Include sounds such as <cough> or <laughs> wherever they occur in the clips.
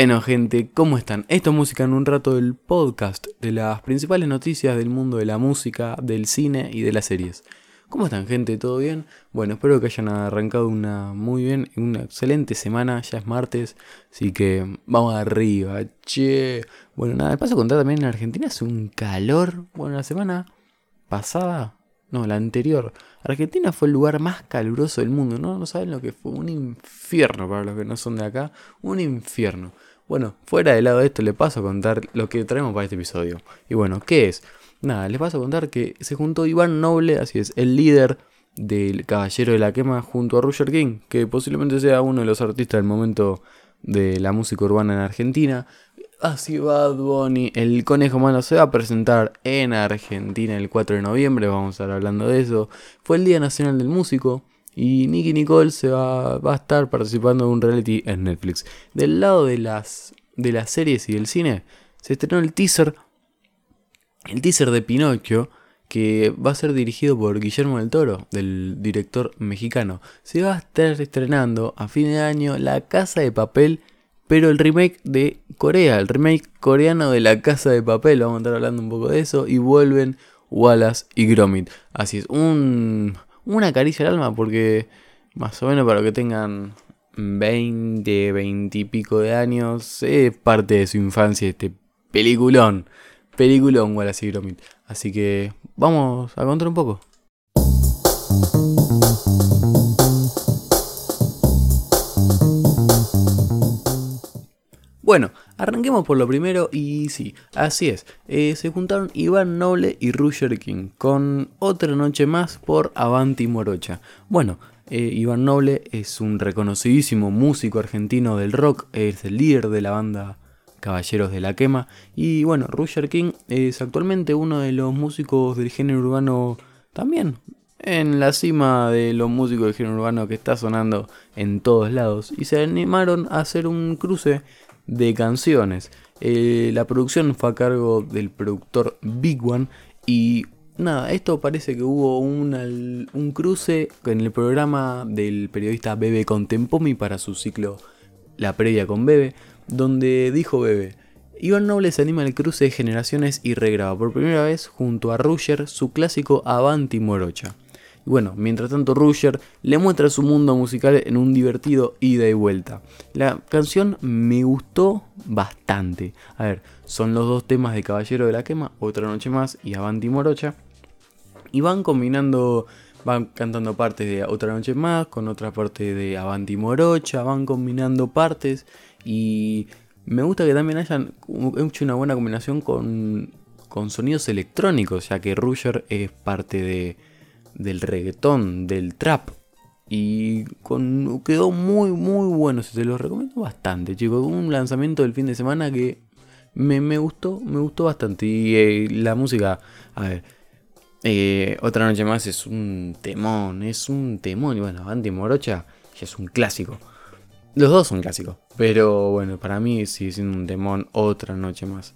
Bueno, gente, ¿cómo están? Esto es Música en un rato del podcast de las principales noticias del mundo de la música, del cine y de las series. ¿Cómo están, gente? ¿Todo bien? Bueno, espero que hayan arrancado una muy bien, una excelente semana. Ya es martes, así que vamos arriba, che. Bueno, nada, paso a contar también en Argentina hace un calor. Bueno, la semana pasada, no, la anterior, Argentina fue el lugar más caluroso del mundo, ¿no? No saben lo que fue, un infierno para los que no son de acá, un infierno. Bueno, fuera del lado de esto, le paso a contar lo que traemos para este episodio. Y bueno, ¿qué es? Nada, les paso a contar que se juntó Iván Noble, así es, el líder del Caballero de la Quema junto a Roger King, que posiblemente sea uno de los artistas del momento de la música urbana en Argentina. Así Bad Bunny, el conejo malo se va a presentar en Argentina el 4 de noviembre, vamos a estar hablando de eso. Fue el Día Nacional del Músico y Nicky Nicole se va, a estar participando en un reality en Netflix. Del lado de las, de las series y del cine, se estrenó el teaser, el teaser de Pinocchio, que va a ser dirigido por Guillermo del Toro, del director mexicano. Se va a estar estrenando a fin de año La Casa de Papel pero el remake de Corea, el remake coreano de La Casa de Papel, vamos a estar hablando un poco de eso, y vuelven Wallace y Gromit. Así es, un, una caricia al alma, porque más o menos para que tengan 20, 20 y pico de años, es parte de su infancia este peliculón, peliculón Wallace Gromit. Así que vamos a contar un poco. Bueno, arranquemos por lo primero y sí, así es. Eh, se juntaron Iván Noble y Roger King con otra noche más por Avanti Morocha. Bueno, eh, Iván Noble es un reconocidísimo músico argentino del rock, es el líder de la banda Caballeros de la Quema. Y bueno, Roger King es actualmente uno de los músicos del género urbano también. En la cima de los músicos del género urbano que está sonando en todos lados. Y se animaron a hacer un cruce de canciones. Eh, la producción fue a cargo del productor Big One y nada, esto parece que hubo un cruce en el programa del periodista Bebe Contempomi para su ciclo La previa con Bebe, donde dijo Bebe, Iván Noble se anima al cruce de generaciones y regraba por primera vez junto a Ruger su clásico Avanti Morocha. Bueno, mientras tanto Roger le muestra su mundo musical en un divertido ida y vuelta. La canción me gustó bastante. A ver, son los dos temas de Caballero de la Quema, Otra Noche Más y Avanti Morocha. Y van combinando, van cantando partes de Otra Noche Más con otra parte de Avanti Morocha, van combinando partes y me gusta que también hayan hecho una buena combinación con, con sonidos electrónicos, ya que Roger es parte de del reggaetón, del trap. Y con, quedó muy, muy bueno. Se los recomiendo bastante, chicos. Un lanzamiento del fin de semana que me, gustó, me gustó bastante. Y eh, la música, a ver, eh, otra noche más es un temón, es un temón. Y bueno, Anti Morocha es un clásico. Los dos son clásicos, pero bueno, para mí sigue siendo un temón otra noche más.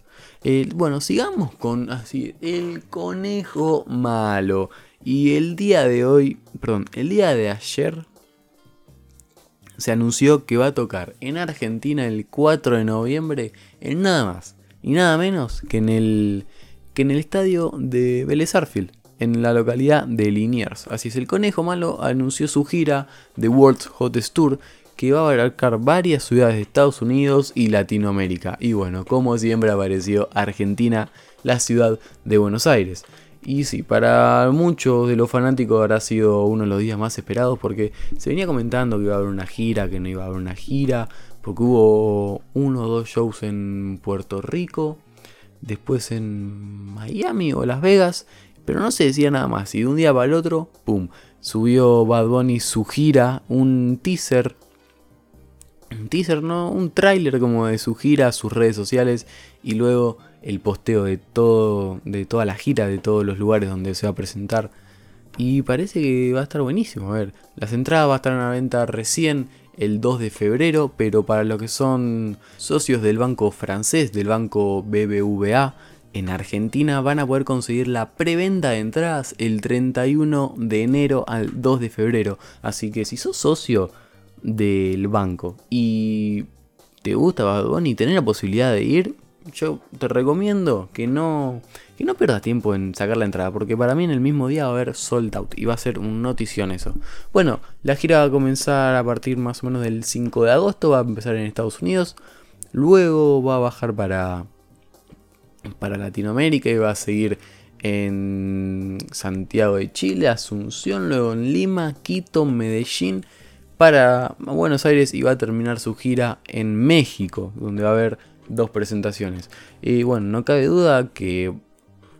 Bueno, sigamos con así, el conejo malo. Y el día de hoy, perdón, el día de ayer se anunció que va a tocar en Argentina el 4 de noviembre en nada más y nada menos que en el, que en el estadio de Vélez en la localidad de Liniers. Así es, el Conejo Malo anunció su gira de World's Hottest Tour que va a abarcar varias ciudades de Estados Unidos y Latinoamérica. Y bueno, como siempre apareció Argentina, la ciudad de Buenos Aires. Y sí, para muchos de los fanáticos habrá sido uno de los días más esperados porque se venía comentando que iba a haber una gira, que no iba a haber una gira, porque hubo uno o dos shows en Puerto Rico, después en Miami o Las Vegas, pero no se decía nada más. Y de un día para el otro, ¡pum! Subió Bad Bunny su gira, un teaser un teaser, ¿no? Un tráiler como de su gira, sus redes sociales y luego el posteo de todo, de toda la gira, de todos los lugares donde se va a presentar. Y parece que va a estar buenísimo. A ver, las entradas va a estar en la venta recién el 2 de febrero, pero para los que son socios del banco francés, del banco BBVA, en Argentina van a poder conseguir la preventa de entradas el 31 de enero al 2 de febrero. Así que si sos socio del banco y te gusta Bad Bunny y tenés la posibilidad de ir, yo te recomiendo que no, que no pierdas tiempo en sacar la entrada, porque para mí en el mismo día va a haber sold out y va a ser un notición eso. Bueno, la gira va a comenzar a partir más o menos del 5 de agosto, va a empezar en Estados Unidos, luego va a bajar para, para Latinoamérica y va a seguir en Santiago de Chile, Asunción, luego en Lima, Quito, Medellín, para Buenos Aires y va a terminar su gira en México, donde va a haber dos presentaciones. Y bueno, no cabe duda que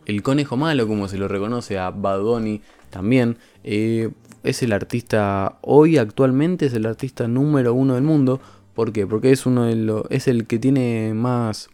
el conejo malo, como se lo reconoce a Bad Bunny también, eh, es el artista, hoy actualmente es el artista número uno del mundo. ¿Por qué? Porque es, uno de los, es el que tiene más,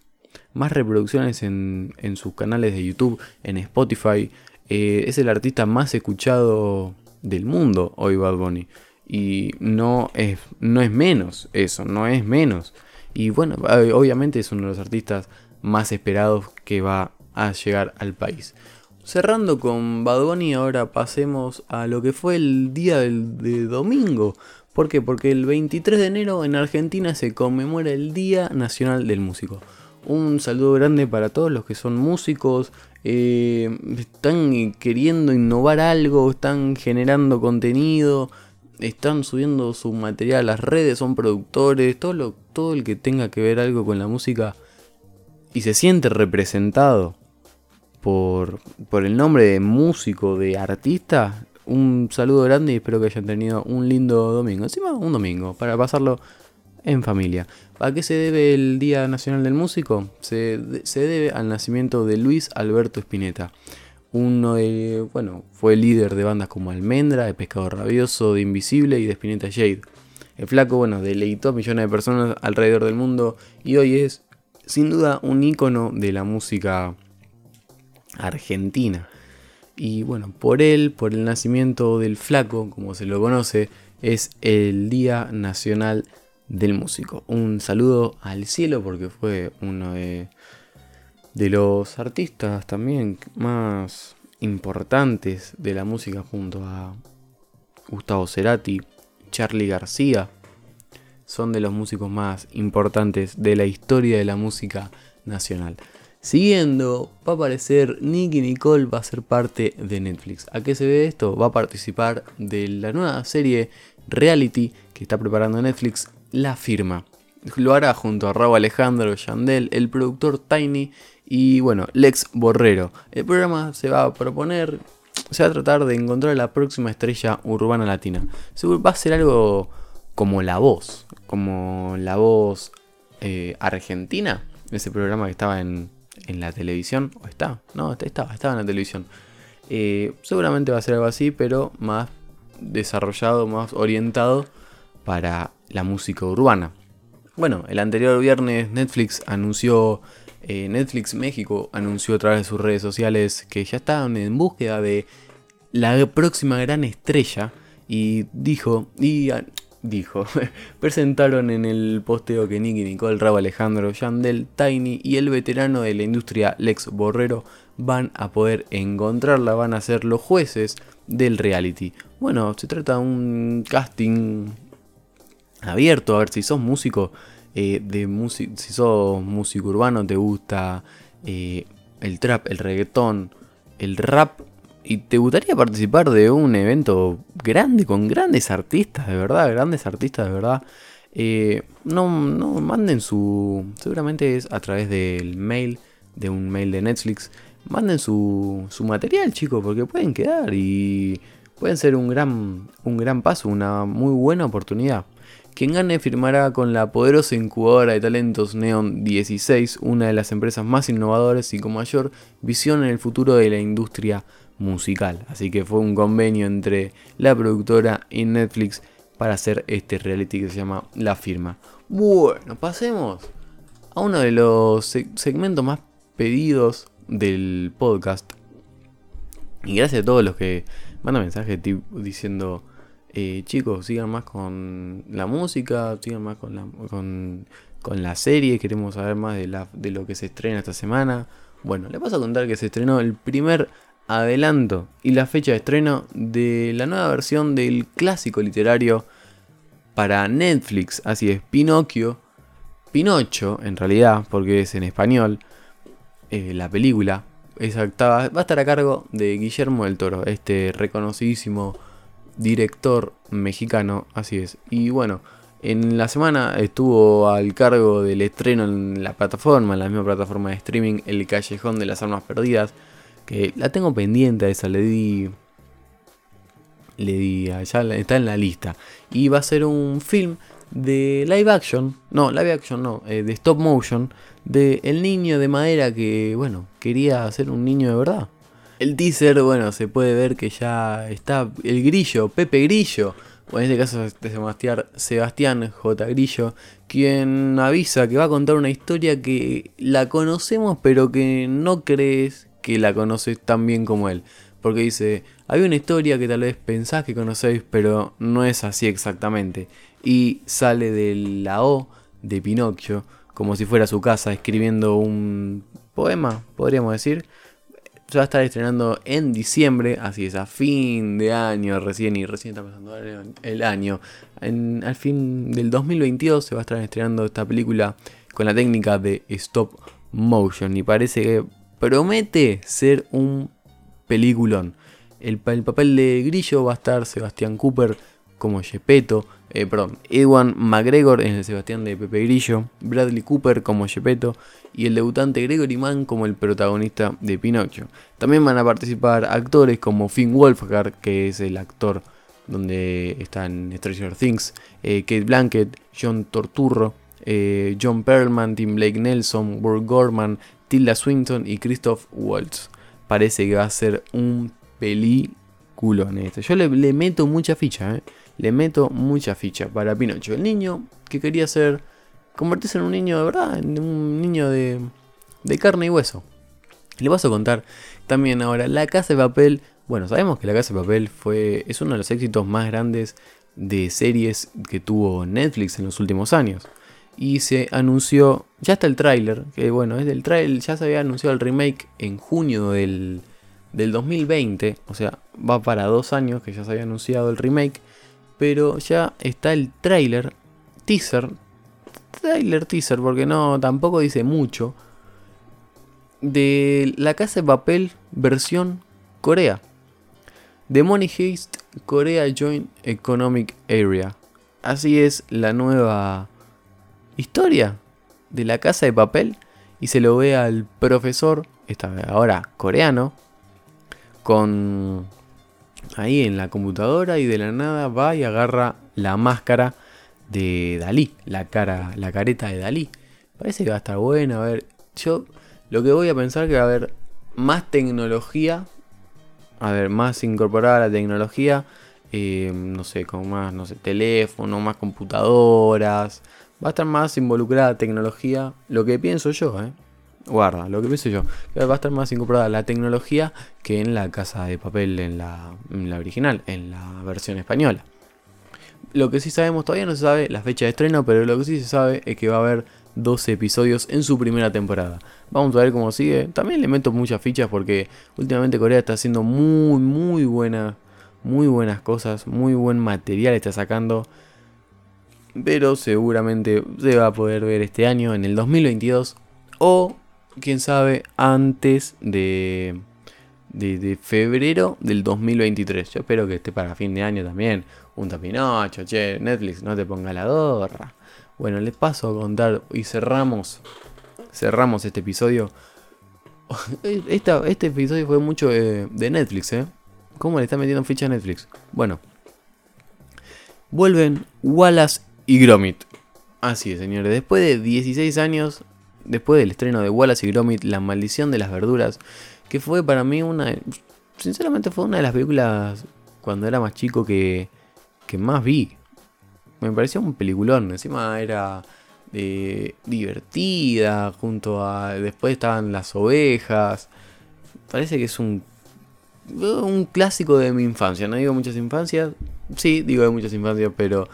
más reproducciones en, en sus canales de YouTube, en Spotify. Eh, es el artista más escuchado del mundo hoy Bad Bunny. Y no es, no es menos eso, no es menos. Y bueno, obviamente es uno de los artistas más esperados que va a llegar al país. Cerrando con Bad Bunny, ahora pasemos a lo que fue el día de domingo. ¿Por qué? Porque el 23 de enero en Argentina se conmemora el Día Nacional del Músico. Un saludo grande para todos los que son músicos, eh, están queriendo innovar algo, están generando contenido, están subiendo su material a las redes, son productores, todo, lo, todo el que tenga que ver algo con la música y se siente representado por, por el nombre de músico, de artista, un saludo grande y espero que hayan tenido un lindo domingo. Encima un domingo, para pasarlo en familia. ¿A qué se debe el Día Nacional del Músico? Se, se debe al nacimiento de Luis Alberto Spinetta. Uno de, bueno, fue líder de bandas como Almendra, de Pescado Rabioso, de Invisible y de Spinetta Jade. El flaco, bueno, deleitó a millones de personas alrededor del mundo y hoy es, sin duda, un ícono de la música argentina. Y bueno, por él, por el nacimiento del flaco, como se lo conoce, es el Día Nacional del Músico. Un saludo al cielo porque fue uno de de los artistas también más importantes de la música junto a Gustavo Cerati, Charlie García, son de los músicos más importantes de la historia de la música nacional. Siguiendo, va a aparecer Nicky Nicole, va a ser parte de Netflix. ¿A qué se ve esto? Va a participar de la nueva serie reality que está preparando Netflix, La Firma. Lo hará junto a Raúl Alejandro, Yandel, el productor Tiny y bueno, Lex Borrero. El programa se va a proponer, se va a tratar de encontrar la próxima estrella urbana latina. Va a ser algo como La Voz, como La Voz eh, Argentina, ese programa que estaba en, en, la televisión, o está, no, estaba, estaba en la televisión. Eh, seguramente va a ser algo así, pero más desarrollado, más orientado para la música urbana. Bueno, el anterior viernes Netflix anunció eh, Netflix México anunció a través de sus redes sociales que ya estaban en búsqueda de la próxima gran estrella y dijo, y ah, dijo, <laughs> presentaron en el posteo que Nicky Nicole, Rabo Alejandro, Yandel, Tiny y el veterano de la industria Lex Borrero van a poder encontrarla, van a ser los jueces del reality. Bueno, se trata de un casting abierto, a ver si sos músico eh, de si sos músico urbano, te gusta eh, el trap, el reggaetón, el rap, y te gustaría participar de un evento grande, con grandes artistas, de verdad, grandes artistas, de verdad, eh, no, no manden su, seguramente es a través del mail, de un mail de Netflix, manden su, su material, chicos, porque pueden quedar y pueden ser un gran, un gran paso, una muy buena oportunidad. Quien gane firmará con la poderosa incubadora de talentos Neon 16, una de las empresas más innovadoras y con mayor visión en el futuro de la industria musical. Así que fue un convenio entre la productora y Netflix para hacer este reality que se llama La Firma. Bueno, pasemos a uno de los segmentos más pedidos del podcast. Y gracias a todos los que mandan mensajes diciendo eh, chicos, sigan más con la música, sigan más con la, con, la serie, queremos saber más de, lo que se estrena esta semana. Bueno, le paso a contar que se estrenó el primer adelanto y la fecha de estreno de la nueva versión del clásico literario para Netflix, así es, Pinocchio, Pinocho, en realidad, porque es en español, eh, la película, va a estar a cargo de Guillermo del Toro, este reconocidísimo director mexicano, así es. Y bueno, en la semana estuvo al cargo del estreno en la plataforma, en la misma plataforma de streaming, El Callejón de las Armas Perdidas, que la tengo pendiente a esa, le di... Le di, ya está en la lista. Y va a ser un film de live action, no, live action no, eh, de stop motion, de el niño de madera que, bueno, quería ser un niño de verdad. El teaser, bueno, se puede ver que ya está el grillo, Pepe Grillo, o en este caso de Sebastián, Sebastián J. Grillo, quien avisa que va a contar una historia que la conocemos pero que no crees que la conoces tan bien como él. Porque dice, hay una historia que tal vez pensás que conocéis, pero no es así exactamente y sale de la O de Pinocchio, como si fuera su casa, escribiendo un poema, podríamos decir. Se va a estar estrenando en diciembre, así es, a fin de año recién, y recién está pasando el año. al fin del 2022 se va a estar estrenando esta película con la técnica de stop motion y parece que promete ser un peliculón. El, el papel de Grillo va a estar Sebastián Cooper como Gepetto, eh, perdón, Ewan McGregor en el Sebastián de Pepe Grillo, Bradley Cooper como Gepetto y el debutante Gregory Mann como el protagonista de Pinocho. También van a participar actores como Finn Wolfhard, que es el actor donde están Stranger Things, eh, Kate Blanket, John Torturro, eh, John Perlman, Tim Blake Nelson, Burke Gorman, Tilda Swinton y Christoph Waltz. Parece que va a ser un peliculón este. Yo le, le meto mucha ficha, ¿eh? Le meto mucha ficha para Pinocho. El niño que quería ser, convertirse en un niño de verdad, en un niño de, de carne y hueso. Le vas a contar también ahora, La Casa de Papel. Bueno, sabemos que La Casa de Papel fue, es uno de los éxitos más grandes de series que tuvo Netflix en los últimos años. Y se anunció, ya está el tráiler, que bueno, es del tráiler, ya se había anunciado el remake en junio del, del 2020, o sea, va para dos años que ya se había anunciado el remake pero ya está el trailer, teaser, trailer teaser, porque no, tampoco dice mucho, de La Casa de Papel versión Corea. The Money Heist Korea Joint Economic Area. Así es la nueva historia de La Casa de Papel y se lo ve al profesor, esta ahora coreano, con ahí en la computadora y de la nada va y agarra la máscara de Dalí, la cara, la careta de Dalí. Parece que va a estar bueno, a ver, yo lo que voy a pensar que va a haber más tecnología, a ver, más incorporada la tecnología, eh, no sé, con más, no sé, teléfono, más computadoras, va a estar más involucrada tecnología, lo que pienso yo, eh guarda, lo que pienso yo, va a estar más incorporada la tecnología que en la casa de papel en la, original, en la versión española. Lo que sí sabemos, todavía no se sabe la fecha de estreno, pero lo que sí se sabe es que va a haber 12 episodios en su primera temporada. Vamos a ver cómo sigue. También le meto muchas fichas porque últimamente Corea está haciendo muy, muy buenas, muy buenas cosas, muy buen material está sacando. Pero seguramente se va a poder ver este año, en el 2022, o quién sabe, antes de, de, febrero del 2023. Yo espero que esté para fin de año también. Un tapinocho, che, Netflix, no te ponga la gorra. Bueno, les paso a contar y cerramos, cerramos este episodio. <laughs> este episodio fue mucho de, de Netflix, ¿eh? ¿Cómo le está metiendo ficha a Netflix? Bueno, vuelven Wallace y Gromit. Así es, señores. Después de 16 años, después del estreno de Wallace y Gromit, La maldición de las verduras, que fue para mí una... Sinceramente fue una de las películas cuando era más chico que, que más vi. Me pareció un peliculón, encima era eh, divertida, junto a... Después estaban las ovejas. Parece que es un, un clásico de mi infancia, no digo muchas infancias, sí, digo de muchas infancias, pero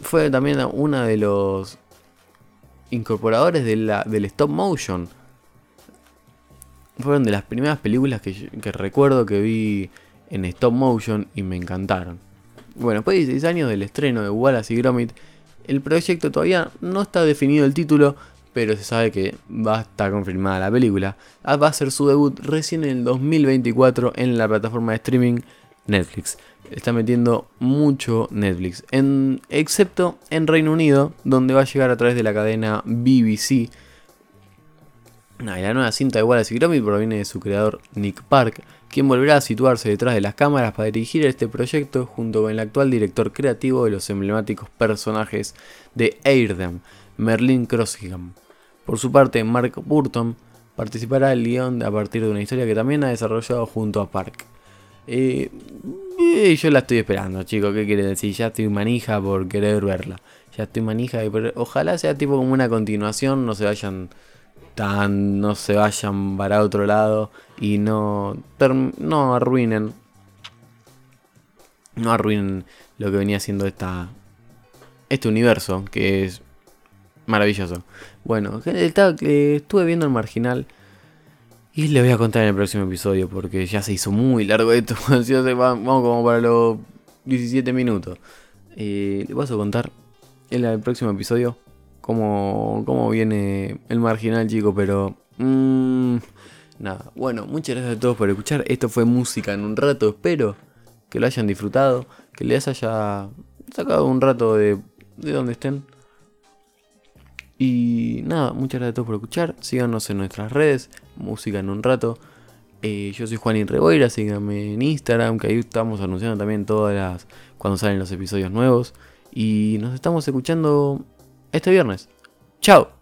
fue también una de los incorporadores del stop motion. Fueron de las primeras películas que, recuerdo que vi en stop motion y me encantaron. Bueno, después de 16 años del estreno de Wallace y Gromit, El proyecto todavía no está definido el título, pero se sabe que va a estar confirmada la película. Ah, va a ser su debut recién en el 2024 en la plataforma de streaming Netflix. Está metiendo mucho Netflix, excepto en Reino Unido, donde va a llegar a través de la cadena BBC. la nueva cinta de Wallace y Gromit proviene de su creador Nick Park, quien volverá a situarse detrás de las cámaras para dirigir este proyecto junto con el actual director creativo de los emblemáticos personajes de Airdem, Merlin Crossingham. Por su parte, Mark Burton participará el guion a partir de una historia que también ha desarrollado junto a Park. Eh, yo la estoy esperando, chicos. ¿Qué quiere decir? Ya estoy manija por querer verla. Ya estoy manija. Ojalá sea tipo como una continuación. No se vayan tan. No se vayan para otro lado. Y no. No arruinen. No arruinen lo que venía siendo esta. Este universo. Que es maravilloso. Bueno, estuve viendo el marginal. Y le voy a contar en el próximo episodio porque ya se hizo muy largo esto. <laughs> Vamos como para los 17 minutos. Eh, le vas a contar en el próximo episodio cómo, cómo viene el marginal, chico. Pero... Mmm, nada. Bueno, muchas gracias a todos por escuchar. Esto fue música en un rato. Espero que lo hayan disfrutado. Que les haya sacado un rato de, de donde estén. Y nada, muchas gracias a todos por escuchar. Síganos en nuestras redes, música en un rato. Eh, yo soy Juanín Reboira, síganme en Instagram, que ahí estamos anunciando también todas las. cuando salen los episodios nuevos. Y nos estamos escuchando este viernes. ¡Chao!